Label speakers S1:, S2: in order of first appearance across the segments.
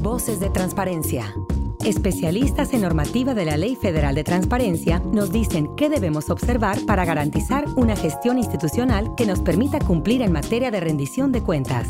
S1: Voces de Transparencia. Especialistas en normativa de la Ley Federal de Transparencia nos dicen qué debemos observar para garantizar una gestión institucional que nos permita cumplir en materia de rendición de cuentas.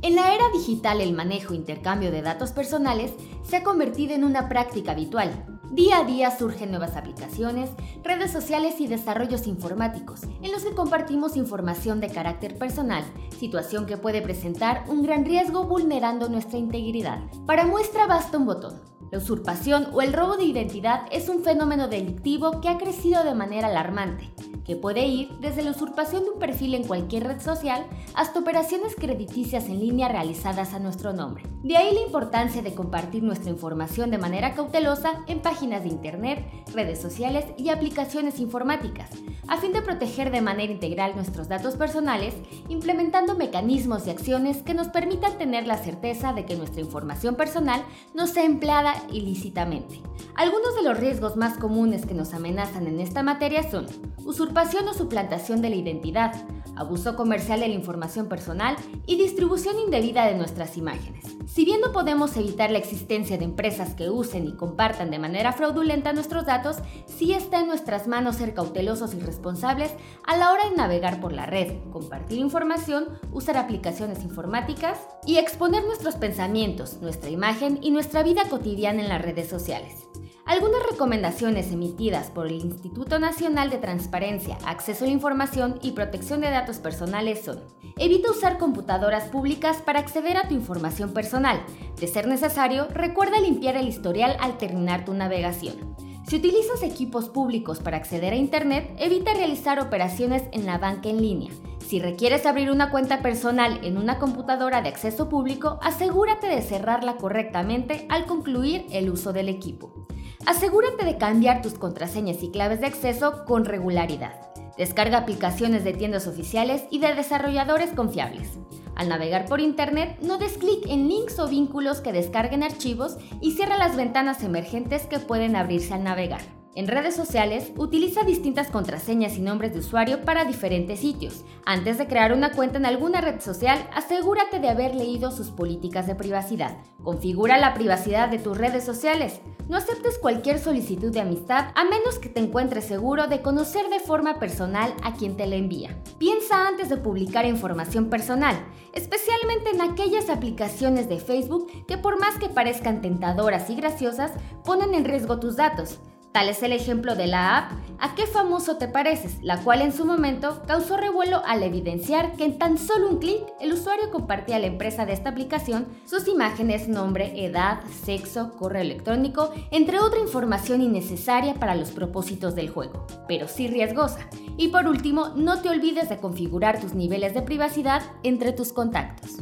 S2: En la era digital el manejo e intercambio de datos personales se ha convertido en una práctica habitual Día a día surgen nuevas aplicaciones, redes sociales y desarrollos informáticos, en los que compartimos información de carácter personal, situación que puede presentar un gran riesgo vulnerando nuestra integridad. Para muestra basta un botón. La usurpación o el robo de identidad es un fenómeno delictivo que ha crecido de manera alarmante que puede ir desde la usurpación de un perfil en cualquier red social hasta operaciones crediticias en línea realizadas a nuestro nombre. De ahí la importancia de compartir nuestra información de manera cautelosa en páginas de Internet, redes sociales y aplicaciones informáticas, a fin de proteger de manera integral nuestros datos personales, implementando mecanismos y acciones que nos permitan tener la certeza de que nuestra información personal no sea empleada ilícitamente. Algunos de los riesgos más comunes que nos amenazan en esta materia son usurpación o suplantación de la identidad, abuso comercial de la información personal y distribución indebida de nuestras imágenes. Si bien no podemos evitar la existencia de empresas que usen y compartan de manera fraudulenta nuestros datos, sí está en nuestras manos ser cautelosos y responsables a la hora de navegar por la red, compartir información, usar aplicaciones informáticas y exponer nuestros pensamientos, nuestra imagen y nuestra vida cotidiana en las redes sociales. Algunas recomendaciones emitidas por el Instituto Nacional de Transparencia, Acceso a la Información y Protección de Datos Personales son Evita usar computadoras públicas para acceder a tu información personal. De ser necesario, recuerda limpiar el historial al terminar tu navegación. Si utilizas equipos públicos para acceder a Internet, evita realizar operaciones en la banca en línea. Si requieres abrir una cuenta personal en una computadora de acceso público, asegúrate de cerrarla correctamente al concluir el uso del equipo. Asegúrate de cambiar tus contraseñas y claves de acceso con regularidad. Descarga aplicaciones de tiendas oficiales y de desarrolladores confiables. Al navegar por Internet, no des clic en links o vínculos que descarguen archivos y cierra las ventanas emergentes que pueden abrirse al navegar. En redes sociales, utiliza distintas contraseñas y nombres de usuario para diferentes sitios. Antes de crear una cuenta en alguna red social, asegúrate de haber leído sus políticas de privacidad. Configura la privacidad de tus redes sociales. No aceptes cualquier solicitud de amistad a menos que te encuentres seguro de conocer de forma personal a quien te la envía. Piensa antes de publicar información personal, especialmente en aquellas aplicaciones de Facebook que por más que parezcan tentadoras y graciosas, ponen en riesgo tus datos. Tal es el ejemplo de la app ¿A qué famoso te pareces?, la cual en su momento causó revuelo al evidenciar que en tan solo un clic el usuario compartía a la empresa de esta aplicación sus imágenes, nombre, edad, sexo, correo electrónico, entre otra información innecesaria para los propósitos del juego, pero sí riesgosa. Y por último, no te olvides de configurar tus niveles de privacidad entre tus contactos.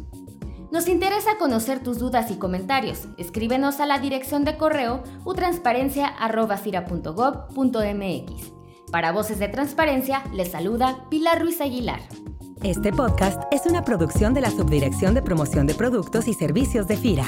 S2: Nos interesa conocer tus dudas y comentarios. Escríbenos a la dirección de correo utransparencia.fira.gov.mx. Para Voces de Transparencia, les saluda Pilar Ruiz Aguilar.
S1: Este podcast es una producción de la Subdirección de Promoción de Productos y Servicios de FIRA.